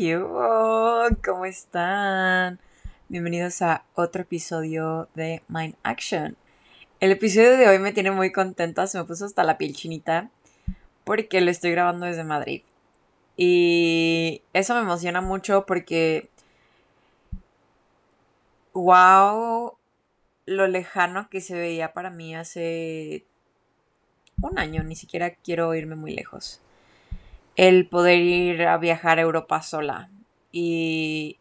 ¿Qué ¿Cómo están? Bienvenidos a otro episodio de Mind Action. El episodio de hoy me tiene muy contenta, se me puso hasta la piel chinita porque lo estoy grabando desde Madrid. Y eso me emociona mucho porque wow lo lejano que se veía para mí hace un año, ni siquiera quiero irme muy lejos el poder ir a viajar a Europa sola. Y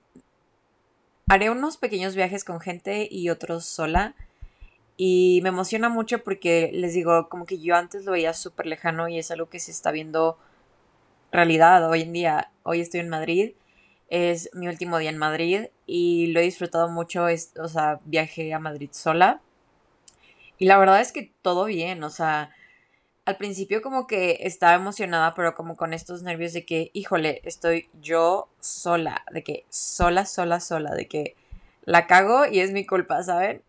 haré unos pequeños viajes con gente y otros sola. Y me emociona mucho porque les digo, como que yo antes lo veía súper lejano y es algo que se está viendo realidad hoy en día. Hoy estoy en Madrid, es mi último día en Madrid y lo he disfrutado mucho, o sea, viajé a Madrid sola. Y la verdad es que todo bien, o sea, al principio como que estaba emocionada, pero como con estos nervios de que, híjole, estoy yo sola, de que sola, sola, sola, de que la cago y es mi culpa, ¿saben?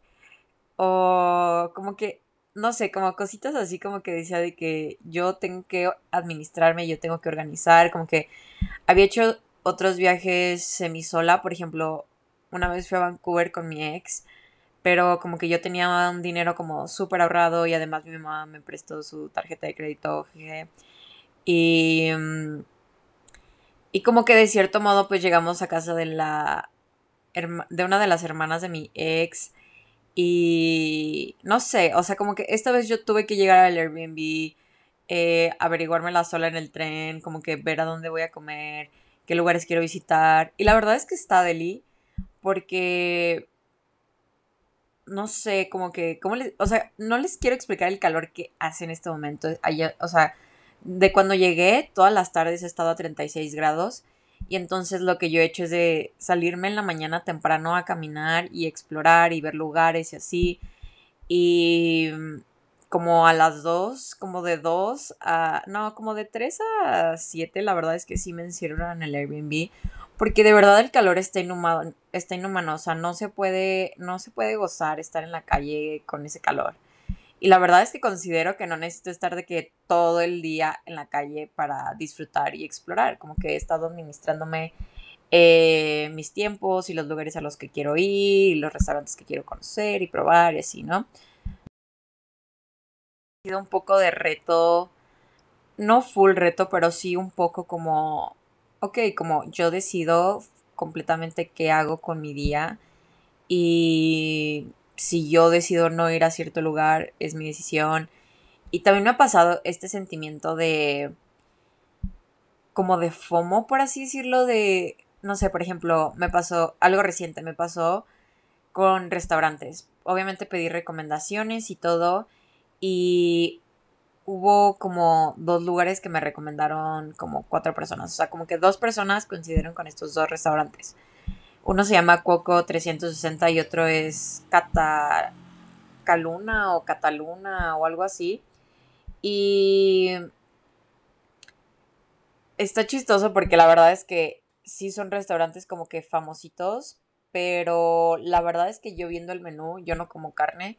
O como que, no sé, como cositas así como que decía de que yo tengo que administrarme, yo tengo que organizar, como que había hecho otros viajes semi sola, por ejemplo, una vez fui a Vancouver con mi ex pero como que yo tenía un dinero como súper ahorrado y además mi mamá me prestó su tarjeta de crédito. Y, mm, y como que de cierto modo pues llegamos a casa de la de una de las hermanas de mi ex y no sé, o sea, como que esta vez yo tuve que llegar al Airbnb, eh, averiguármela sola en el tren, como que ver a dónde voy a comer, qué lugares quiero visitar. Y la verdad es que está deli, porque no sé, como que, ¿cómo les, o sea, no les quiero explicar el calor que hace en este momento. O sea, de cuando llegué, todas las tardes he estado a 36 grados. Y entonces lo que yo he hecho es de salirme en la mañana temprano a caminar y explorar y ver lugares y así. Y como a las 2, como de 2 a... No, como de 3 a 7, la verdad es que sí me encierran en el Airbnb. Porque de verdad el calor está inhumano, está inhumano, o sea, no se puede, no se puede gozar estar en la calle con ese calor. Y la verdad es que considero que no necesito estar de que todo el día en la calle para disfrutar y explorar. Como que he estado administrándome eh, mis tiempos y los lugares a los que quiero ir, y los restaurantes que quiero conocer y probar y así, ¿no? Sido un poco de reto, no full reto, pero sí un poco como ok, como yo decido completamente qué hago con mi día y si yo decido no ir a cierto lugar es mi decisión. Y también me ha pasado este sentimiento de como de FOMO, por así decirlo, de, no sé, por ejemplo, me pasó algo reciente, me pasó con restaurantes. Obviamente pedí recomendaciones y todo y hubo como dos lugares que me recomendaron como cuatro personas. O sea, como que dos personas coincidieron con estos dos restaurantes. Uno se llama Coco 360 y otro es Cataluna o Cataluna o algo así. Y está chistoso porque la verdad es que sí son restaurantes como que famositos, pero la verdad es que yo viendo el menú, yo no como carne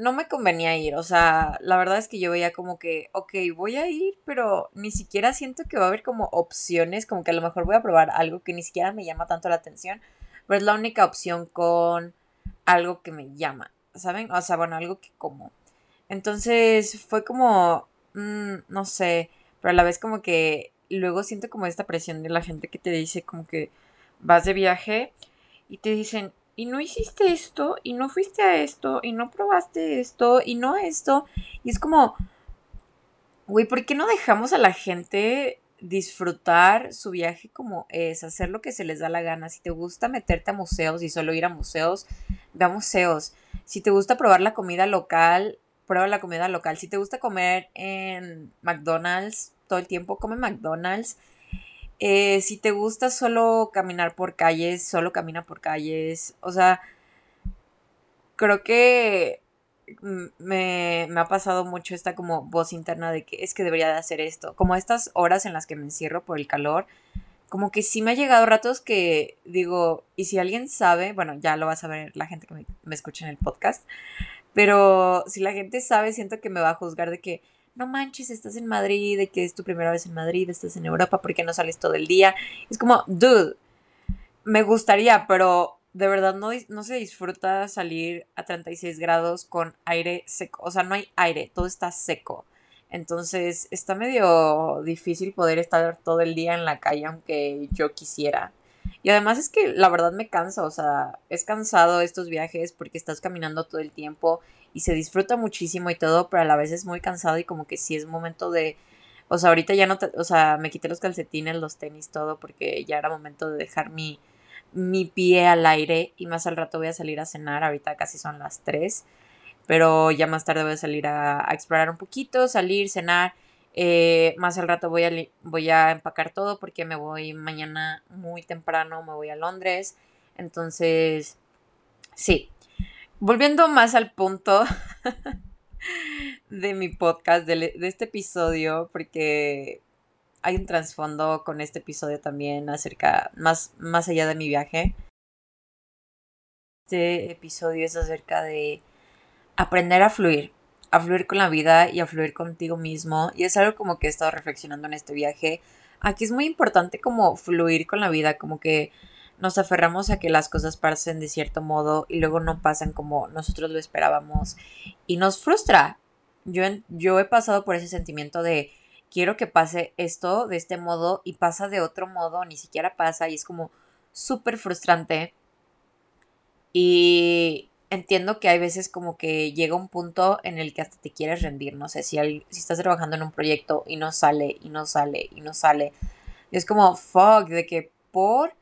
no me convenía ir, o sea, la verdad es que yo veía como que, ok, voy a ir, pero ni siquiera siento que va a haber como opciones, como que a lo mejor voy a probar algo que ni siquiera me llama tanto la atención, pero es la única opción con algo que me llama, ¿saben? O sea, bueno, algo que como. Entonces fue como, mm, no sé, pero a la vez como que luego siento como esta presión de la gente que te dice como que vas de viaje y te dicen, y no hiciste esto, y no fuiste a esto, y no probaste esto, y no esto. Y es como, güey, ¿por qué no dejamos a la gente disfrutar su viaje como es, hacer lo que se les da la gana? Si te gusta meterte a museos y solo ir a museos, ve a museos. Si te gusta probar la comida local, prueba la comida local. Si te gusta comer en McDonald's todo el tiempo, come McDonald's. Eh, si te gusta solo caminar por calles, solo camina por calles. O sea, creo que me, me, ha pasado mucho esta como voz interna de que es que debería de hacer esto. Como estas horas en las que me encierro por el calor, como que sí me ha llegado ratos que digo, y si alguien sabe, bueno, ya lo va a saber la gente que me, me escucha en el podcast, pero si la gente sabe, siento que me va a juzgar de que no manches, estás en Madrid, de que es tu primera vez en Madrid, estás en Europa, ¿por qué no sales todo el día? Es como, dude, me gustaría, pero de verdad no, no se disfruta salir a 36 grados con aire seco. O sea, no hay aire, todo está seco. Entonces está medio difícil poder estar todo el día en la calle aunque yo quisiera. Y además es que la verdad me cansa, o sea, es cansado estos viajes porque estás caminando todo el tiempo y se disfruta muchísimo y todo, pero a la vez es muy cansado y como que sí es momento de, o sea, ahorita ya no, te, o sea, me quité los calcetines, los tenis, todo porque ya era momento de dejar mi, mi pie al aire y más al rato voy a salir a cenar, ahorita casi son las 3, pero ya más tarde voy a salir a, explorar un poquito, salir, cenar, eh, más al rato voy a, voy a empacar todo porque me voy mañana muy temprano, me voy a Londres, entonces, sí, volviendo más al punto de mi podcast, de, de este episodio, porque hay un trasfondo con este episodio también acerca, más, más allá de mi viaje. Este episodio es acerca de aprender a fluir, a fluir con la vida y a fluir contigo mismo. Y es algo como que he estado reflexionando en este viaje. Aquí es muy importante como fluir con la vida, como que nos aferramos a que las cosas pasen de cierto modo y luego no pasan como nosotros lo esperábamos y nos frustra. Yo, yo he pasado por ese sentimiento de quiero que pase esto de este modo y pasa de otro modo, ni siquiera pasa y es como súper frustrante. Y entiendo que hay veces como que llega un punto en el que hasta te quieres rendir, no sé, si, si estás trabajando en un proyecto y no sale, y no sale, y no sale. es como, fuck, de que por...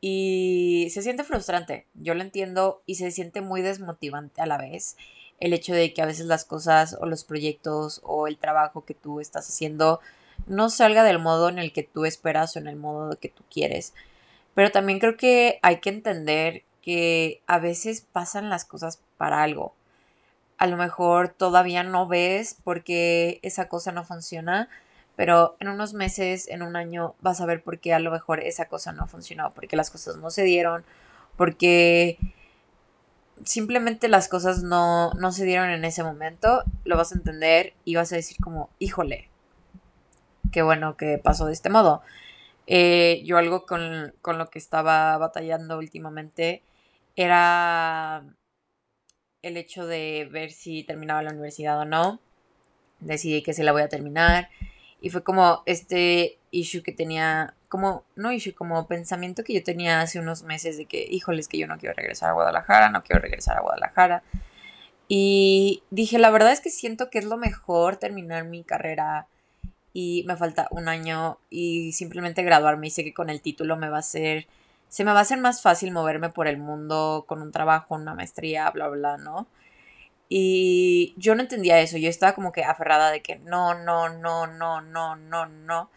Y se siente frustrante, yo lo entiendo, y se siente muy desmotivante a la vez el hecho de que a veces las cosas o los proyectos o el trabajo que tú estás haciendo no salga del modo en el que tú esperas o en el modo que tú quieres. Pero también creo que hay que entender que a veces pasan las cosas para algo. A lo mejor todavía no ves porque esa cosa no funciona, pero en unos meses, en un año, vas a ver por qué a lo mejor esa cosa no funcionó, porque las cosas no se dieron, porque simplemente las cosas no, no se dieron en ese momento, lo vas a entender y vas a decir como, híjole, qué bueno que pasó de este modo. Eh, yo algo con, con, lo que estaba batallando últimamente era el hecho de ver si terminaba la universidad o no. Decidí que se la voy a terminar. Y fue como este issue que tenía, como, no issue, como pensamiento que yo tenía hace unos meses de que, híjoles, que yo no quiero regresar a Guadalajara, no quiero regresar a Guadalajara. Y dije, la verdad es que siento que es lo mejor terminar mi carrera y me falta un año y simplemente graduarme y sé que con el título me va a ser, se me va a hacer más fácil moverme por el mundo con un trabajo, una maestría, bla, bla, ¿no? Y yo no entendía eso, yo estaba como que aferrada de que no, no, no, no, no, no, no.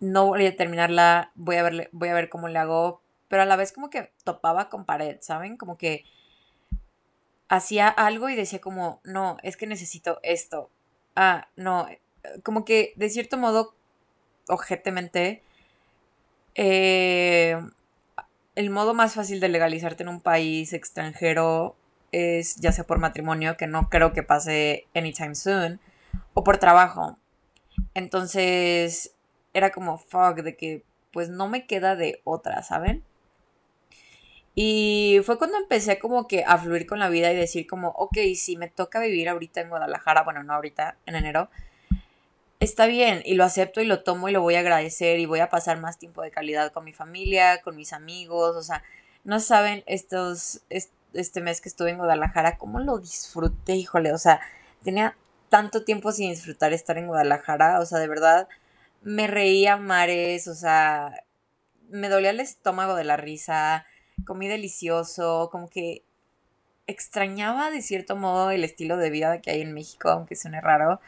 No voy a terminarla, voy a ver, voy a ver cómo le hago, pero a la vez como que topaba con pared, ¿saben? Como que hacía algo y decía como, no, es que necesito esto. Ah, no, como que de cierto modo, objetivamente, eh, el modo más fácil de legalizarte en un país extranjero es ya sea por matrimonio, que no creo que pase anytime soon, o por trabajo. Entonces era como fuck de que pues no me queda de otra, ¿saben? Y fue cuando empecé como que a fluir con la vida y decir como, ok, si me toca vivir ahorita en Guadalajara, bueno, no ahorita, en enero, está bien y lo acepto y lo tomo y lo voy a agradecer y voy a pasar más tiempo de calidad con mi familia, con mis amigos, o sea, no saben estos, este mes que estuve en Guadalajara, cómo lo disfruté, híjole, o sea, tenía tanto tiempo sin disfrutar estar en Guadalajara, o sea, de verdad me reía mares, o sea, me dolía el estómago de la risa, comí delicioso, como que extrañaba de cierto modo el estilo de vida que hay en México, aunque suene raro.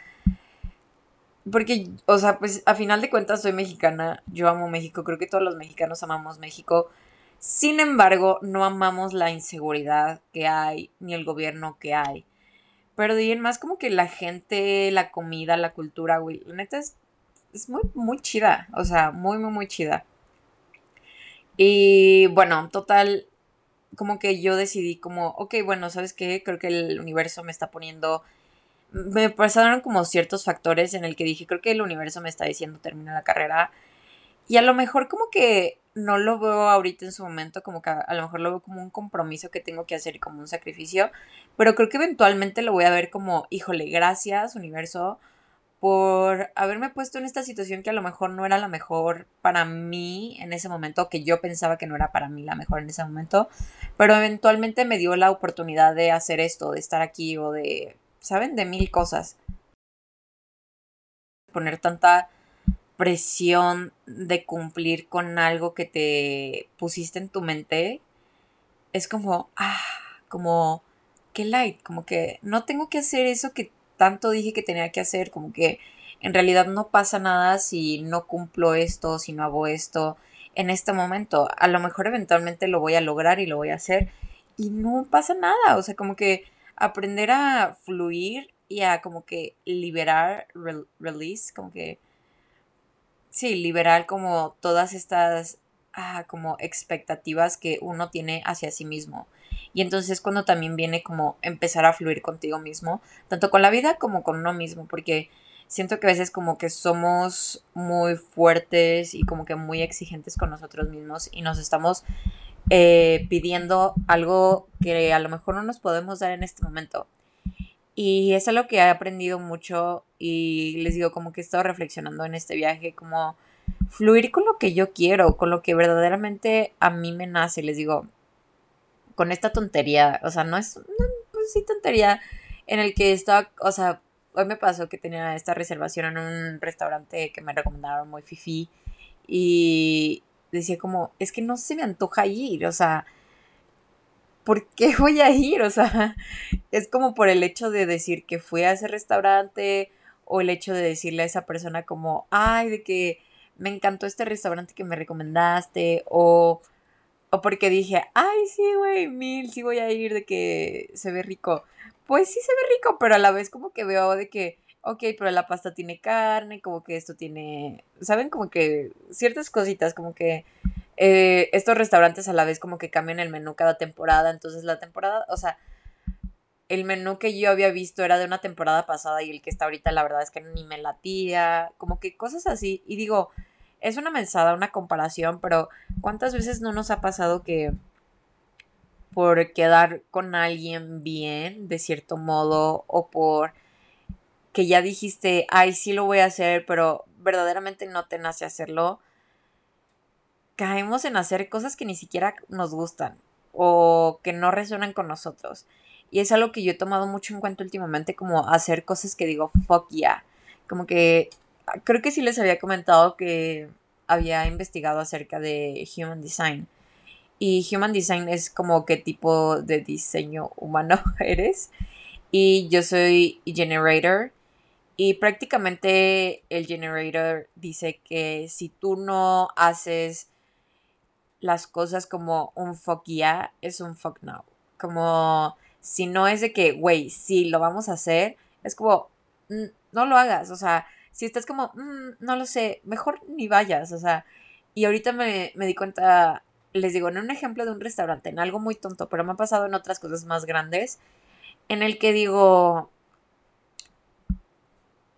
Porque, o sea, pues a final de cuentas soy mexicana, yo amo México, creo que todos los mexicanos amamos México, sin embargo, no amamos la inseguridad que hay, ni el gobierno que hay. Pero de más como que la gente, la comida, la cultura, güey, la neta es, es muy, muy chida. O sea, muy, muy, muy chida. Y bueno, total, como que yo decidí como, ok, bueno, ¿sabes qué? Creo que el universo me está poniendo me pasaron como ciertos factores en el que dije, creo que el universo me está diciendo termina la carrera. Y a lo mejor como que no lo veo ahorita en su momento, como que a, lo mejor lo veo como un compromiso que tengo que hacer y como un sacrificio, pero creo que eventualmente lo voy a ver como, híjole, gracias universo por haberme puesto en esta situación que a lo mejor no era la mejor para mí en ese momento, que yo pensaba que no era para mí la mejor en ese momento, pero eventualmente me dio la oportunidad de hacer esto, de estar aquí o de, ¿saben? De mil cosas. Poner tanta presión de cumplir con algo que te pusiste en tu mente es como, ah, como, qué light, como que no tengo que hacer eso que tanto dije que tenía que hacer, como que en realidad no pasa nada si no cumplo esto, si no hago esto en este momento. A lo mejor eventualmente lo voy a lograr y lo voy a hacer y no pasa nada. O sea, como que aprender a fluir y a como que liberar, release, como que, sí, liberar como todas estas ah, como expectativas que uno tiene hacia sí mismo. Y entonces cuando también viene como empezar a fluir contigo mismo, tanto con la vida como con uno mismo, porque siento que a veces como que somos muy fuertes y como que muy exigentes con nosotros mismos y nos estamos eh, pidiendo algo que a lo mejor no nos podemos dar en este momento. Y es algo que he aprendido mucho y les digo como que he estado reflexionando en este viaje, como fluir con lo que yo quiero, con lo que verdaderamente a mí me nace. Les digo, con esta tontería, o sea, no es, no, pues sí tontería, en el que estaba, o sea, hoy me pasó que tenía esta reservación en un restaurante que me recomendaron muy fifi y decía como, es que no se me antoja ir, o sea, ¿por qué voy a ir? O sea, es como por el hecho de decir que fui a ese restaurante o el hecho de decirle a esa persona como, ay, de que me encantó este restaurante que me recomendaste o o porque dije, ay, sí, güey, mil, sí voy a ir de que se ve rico. Pues sí se ve rico, pero a la vez como que veo de que, ok, pero la pasta tiene carne, como que esto tiene, ¿saben? Como que ciertas cositas, como que eh, estos restaurantes a la vez como que cambian el menú cada temporada, entonces la temporada, o sea, el menú que yo había visto era de una temporada pasada y el que está ahorita la verdad es que ni me latía, como que cosas así. Y digo, es una mensada, una comparación, pero ¿cuántas veces no nos ha pasado que por quedar con alguien bien, de cierto modo, o por que ya dijiste, ay, sí lo voy a hacer, pero verdaderamente no te nace hacerlo, caemos en hacer cosas que ni siquiera nos gustan o que no resuenan con nosotros. Y es algo que yo he tomado mucho en cuenta últimamente, como hacer cosas que digo, fuck yeah. Como que creo que sí les había comentado que había investigado acerca de Human Design. Y Human Design es como qué tipo de diseño humano eres. Y yo soy Generator. Y prácticamente el Generator dice que si tú no haces las cosas como un fuck yeah, es un fuck no. Como si no es de que, güey, sí, lo vamos a hacer, es como, mm, no lo hagas. O sea, si estás como, mm, no lo sé, mejor ni vayas, o sea, y ahorita me, me di cuenta, les digo, en un ejemplo de un restaurante, en algo muy tonto, pero me ha pasado en otras cosas más grandes, en el que digo,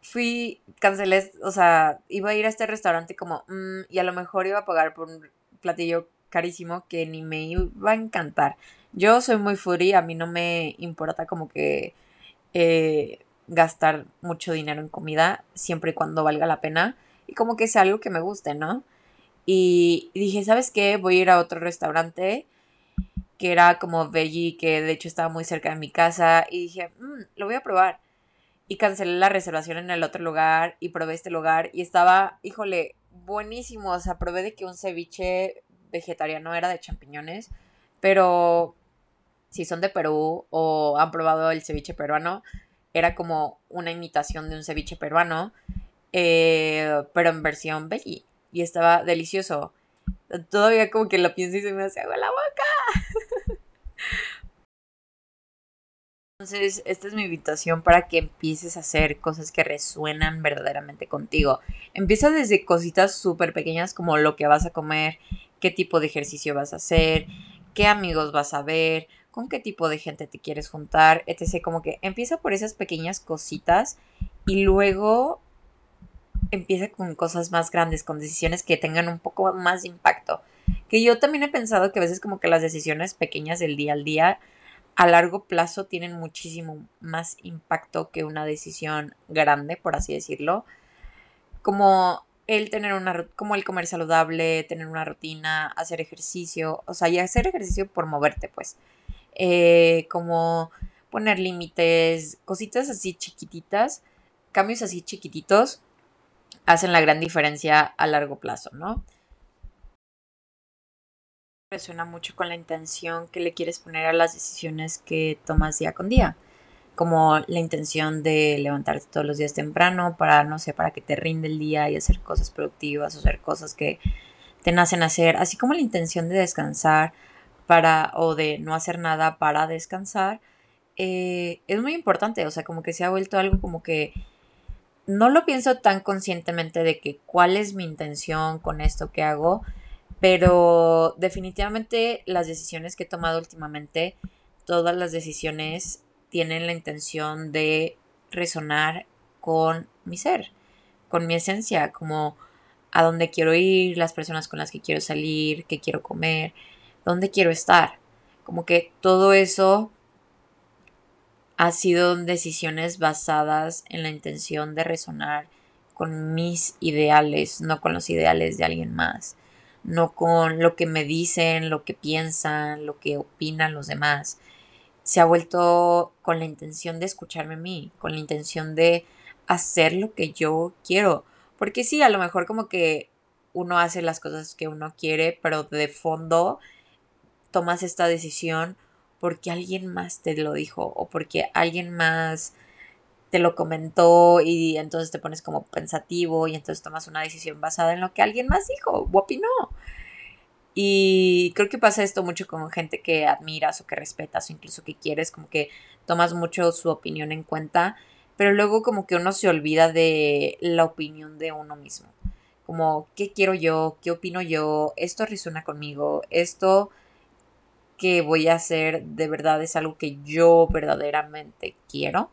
fui, cancelé, o sea, iba a ir a este restaurante como, mm, y a lo mejor iba a pagar por un platillo carísimo que ni me iba a encantar. Yo soy muy foodie, a mí no me importa como que eh, gastar mucho dinero en comida, siempre y cuando valga la pena. Y como que sea algo que me guste, ¿no? Y dije, ¿sabes qué? Voy a ir a otro restaurante que era como veggie, que de hecho estaba muy cerca de mi casa. Y dije, mmm, lo voy a probar. Y cancelé la reservación en el otro lugar y probé este lugar. Y estaba, híjole, buenísimo. O sea, probé de que un ceviche vegetariano era de champiñones. Pero si son de Perú o han probado el ceviche peruano, era como una imitación de un ceviche peruano, eh, pero en versión veggie. Y estaba delicioso. Todavía como que lo pienso y se me hace agua la boca. Entonces, esta es mi invitación para que empieces a hacer cosas que resuenan verdaderamente contigo. Empieza desde cositas súper pequeñas como lo que vas a comer, qué tipo de ejercicio vas a hacer, qué amigos vas a ver, con qué tipo de gente te quieres juntar, etc. Como que empieza por esas pequeñas cositas y luego empieza con cosas más grandes, con decisiones que tengan un poco más de impacto. Que yo también he pensado que a veces como que las decisiones pequeñas del día al día a largo plazo tienen muchísimo más impacto que una decisión grande, por así decirlo. Como el tener una como el comer saludable, tener una rutina, hacer ejercicio, o sea, y hacer ejercicio por moverte, pues. Eh, como poner límites, cositas así chiquititas, cambios así chiquititos hacen la gran diferencia a largo plazo, ¿no? Resuena mucho con la intención que le quieres poner a las decisiones que tomas día con día, como la intención de levantarte todos los días temprano para, no sé, para que te rinde el día y hacer cosas productivas o hacer cosas que te nacen hacer, así como la intención de descansar para o de no hacer nada para descansar, eh, es muy importante, o sea, como que se ha vuelto algo como que no lo pienso tan conscientemente de que cuál es mi intención con esto que hago, pero definitivamente las decisiones que he tomado últimamente, todas las decisiones tienen la intención de resonar con mi ser, con mi esencia, como a dónde quiero ir, las personas con las que quiero salir, qué quiero comer, dónde quiero estar. Como que todo eso ha sido decisiones basadas en la intención de resonar con mis ideales, no con los ideales de alguien más, no con lo que me dicen, lo que piensan, lo que opinan los demás. Se ha vuelto con la intención de escucharme a mí, con la intención de hacer lo que yo quiero. Porque sí, a lo mejor como que uno hace las cosas que uno quiere, pero de fondo tomas esta decisión porque alguien más te lo dijo o porque alguien más te lo comentó y entonces te pones como pensativo y entonces tomas una decisión basada en lo que alguien más dijo o opinó. Y creo que pasa esto mucho con gente que admiras o que respetas o incluso que quieres, como que tomas mucho su opinión en cuenta, pero luego como que uno se olvida de la opinión de uno mismo. Como, ¿qué quiero yo? ¿Qué opino yo? ¿Esto resuena conmigo? ¿Esto que voy a hacer de verdad es algo que yo verdaderamente quiero.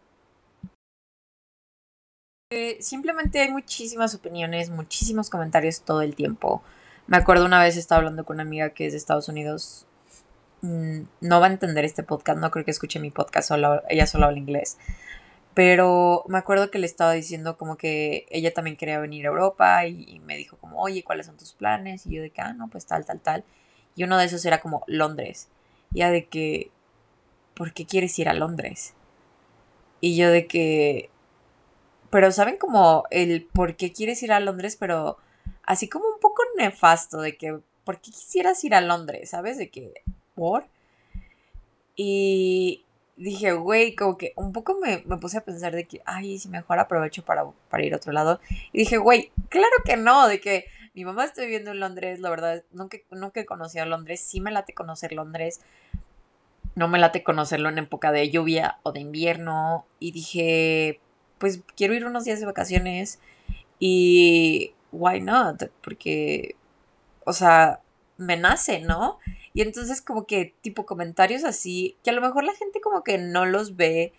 Eh, simplemente hay muchísimas opiniones, muchísimos comentarios todo el tiempo. Me acuerdo una vez estaba hablando con una amiga que es de Estados Unidos. Mm, no va a entender este podcast, no creo que escuche mi podcast, solo, ella solo habla inglés. Pero me acuerdo que le estaba diciendo como que ella también quería venir a Europa y, me dijo como, oye, ¿cuáles son tus planes? Y yo de que, ah, no, pues tal, tal, tal. Y uno de esos era como Londres ya de que, ¿por qué quieres ir a Londres? Y yo de que, pero saben como el por qué quieres ir a Londres, pero así como un poco nefasto de que, ¿por qué quisieras ir a Londres? ¿Sabes? De que, ¿por? Y dije, güey, como que un poco me, puse a pensar de que, ay, si mejor aprovecho para, para ir a otro lado. Y dije, güey, claro que no, de que mi mamá está viviendo en Londres, la verdad, nunca, nunca he conocido Londres, sí me late conocer Londres, no me late conocerlo en época de lluvia o de invierno, y dije, pues quiero ir unos días de vacaciones y why not, porque, o sea, me nace, ¿no? Y entonces como que tipo comentarios así, que a lo mejor la gente como que no los ve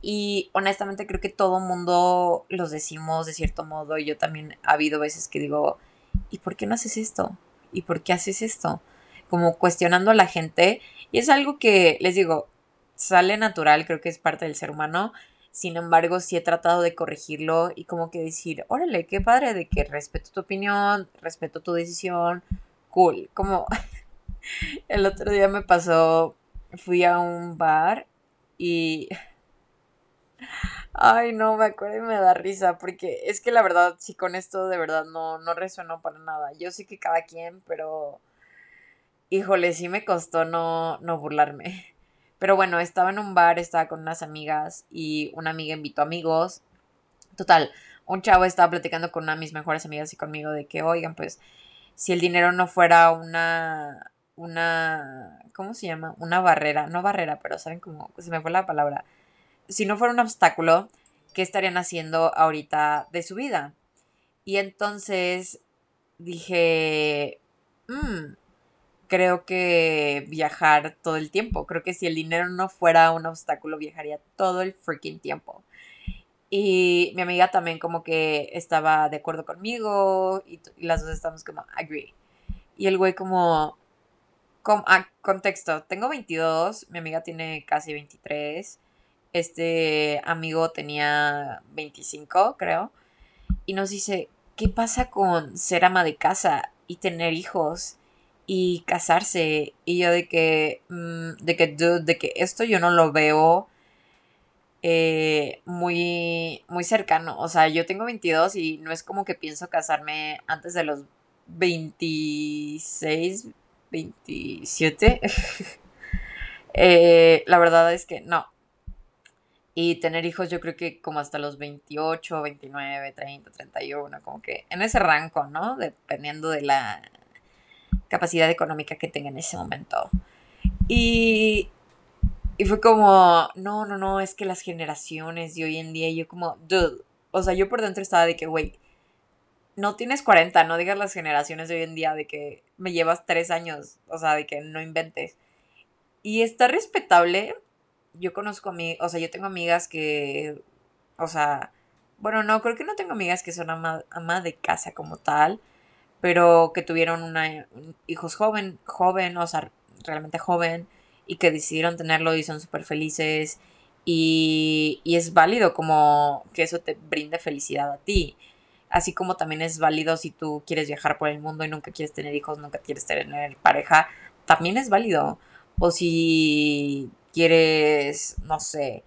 y honestamente creo que todo mundo los decimos de cierto modo y yo también ha habido veces que digo, ¿y por qué no haces esto? ¿Y por qué haces esto? Como cuestionando a la gente. Y es algo que, les digo, sale natural, creo que es parte del ser humano. Sin embargo, sí he tratado de corregirlo y como que decir, órale, qué padre de que respeto tu opinión, respeto tu decisión, cool. Como el otro día me pasó, fui a un bar y Ay, no, me acuerdo y me da risa, porque es que la verdad, sí, con esto de verdad no, no resueno para nada. Yo sé que cada quien, pero híjole, sí me costó no, no burlarme. Pero bueno, estaba en un bar, estaba con unas amigas y una amiga invitó amigos. Total, un chavo estaba platicando con una de mis mejores amigas y conmigo de que, oigan, pues, si el dinero no fuera una, una, ¿cómo se llama? Una barrera, no barrera, pero saben cómo, se me fue la palabra si no fuera un obstáculo, ¿qué estarían haciendo ahorita de su vida? Y entonces dije, mmm, creo que viajar todo el tiempo. Creo que si el dinero no fuera un obstáculo, viajaría todo el freaking tiempo. Y mi amiga también como que estaba de acuerdo conmigo y, las dos estamos como agree. Y el güey como, como ah, contexto, tengo 22, mi amiga tiene casi 23, este amigo tenía 25 creo, y nos dice, ¿qué pasa con ser ama de casa y tener hijos? Y casarse. Y yo de que, mm, de que, de que esto yo no lo veo eh, muy, muy cercano. O sea, yo tengo 22 y no es como que pienso casarme antes de los 26, 27. Eh, la verdad es que no. Y tener hijos yo creo que como hasta los 28, 29, 30, 31, como que en ese rango, ¿no? Dependiendo de la capacidad económica que tenga en ese momento. Y, y fue como, no, no, no, es que las generaciones de hoy en día, yo como, dude, o sea, yo por dentro estaba de que, güey, no tienes 40, no digas las generaciones de hoy en día de que me llevas 3 años, o sea, de que no inventes. Y está respetable. Yo conozco a mí, o sea, yo tengo amigas que, o sea, bueno, no, creo que no tengo amigas que son ama, ama de casa como tal pero que tuvieron una, hijos joven, joven, o sea, realmente joven, y que decidieron tenerlo y son súper felices. Y, y, es válido como que eso te brinde felicidad a ti. Así como también es válido si tú quieres viajar por el mundo y nunca quieres tener hijos, nunca quieres tener pareja, también es válido. O si quieres, no sé,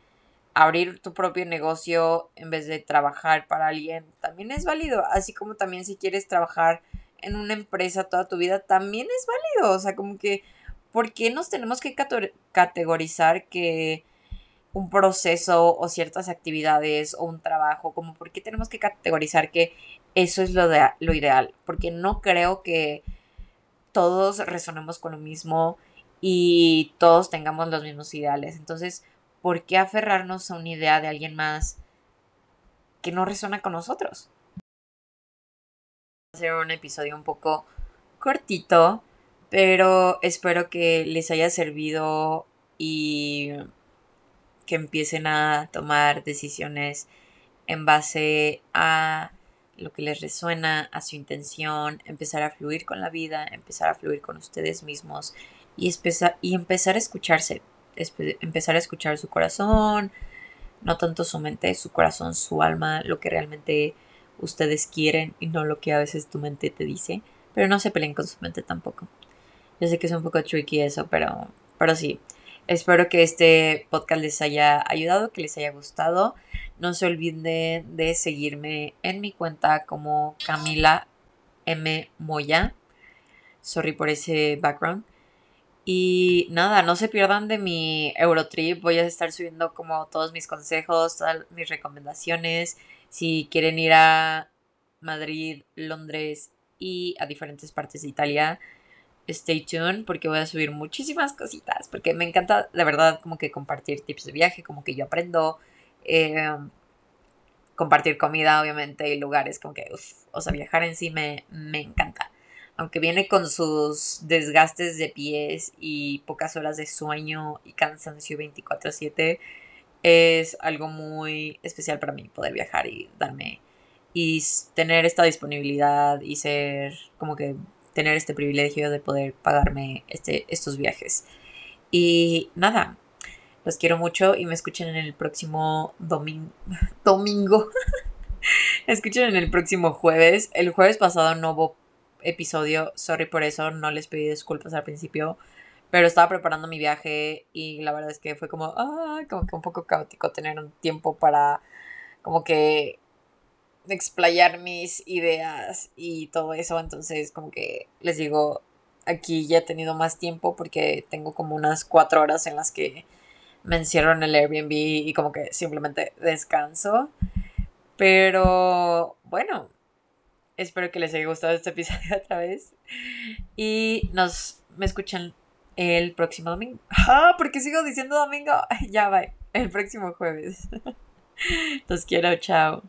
abrir tu propio negocio en vez de trabajar para alguien, también es válido. Así como también si quieres trabajar en una empresa toda tu vida también es válido. O sea, como que, ¿por qué nos tenemos que categorizar que un proceso o ciertas actividades o un trabajo, como por qué tenemos que categorizar que eso es lo, de, lo ideal? Porque no creo que todos resonemos con lo mismo y todos tengamos los mismos ideales. Entonces, ¿por qué aferrarnos a una idea de alguien más que no resona con nosotros? Ser un episodio un poco cortito, pero espero que les haya servido y que empiecen a tomar decisiones en base a lo que les resuena, a su intención, empezar a fluir con la vida, empezar a fluir con ustedes mismos y, y empezar a escucharse, empezar a escuchar su corazón, no tanto su mente, su corazón, su alma, lo que realmente ustedes quieren y no lo que a veces tu mente te dice. Pero no se peleen con su mente tampoco. Yo sé que es un poco tricky eso, pero, pero sí. Espero que este podcast les haya ayudado, que les haya gustado. No se olviden de seguirme en mi cuenta como Camila M. Moya. Sorry por ese background. Y nada, no se pierdan de mi Eurotrip. Voy a estar subiendo como todos mis consejos, todas mis recomendaciones. Si quieren ir a Madrid, Londres y a diferentes partes de Italia, stay tuned porque voy a subir muchísimas cositas. Porque me encanta, de verdad, como que compartir tips de viaje, como que yo aprendo. Em, compartir comida, obviamente, y lugares, como que, o sea, viajar en sí me, me encanta. Aunque viene con sus desgastes de pies y pocas horas de sueño y cansancio 24/7 es algo muy especial para mí poder viajar y darme y tener esta disponibilidad y ser como que tener este privilegio de poder pagarme este, estos viajes. Y nada, los quiero mucho y me escuchen en el próximo domingo. domingo. escuchen en el próximo jueves. El jueves pasado no hubo episodio, sorry por eso, no les pedí disculpas al principio. Pero estaba preparando mi viaje y la verdad es que fue como, ah, como que un poco caótico tener un tiempo para como que explayar mis ideas y todo eso. Entonces, como que les digo, aquí ya he tenido más tiempo porque tengo como unas cuatro horas en las que me encierro en el Airbnb y como que simplemente descanso. Pero bueno, espero que les haya gustado este episodio otra vez. Y nos me escuchan el próximo domingo. Ah, porque sigo diciendo domingo. Ya va, el próximo jueves. Los quiero, chao.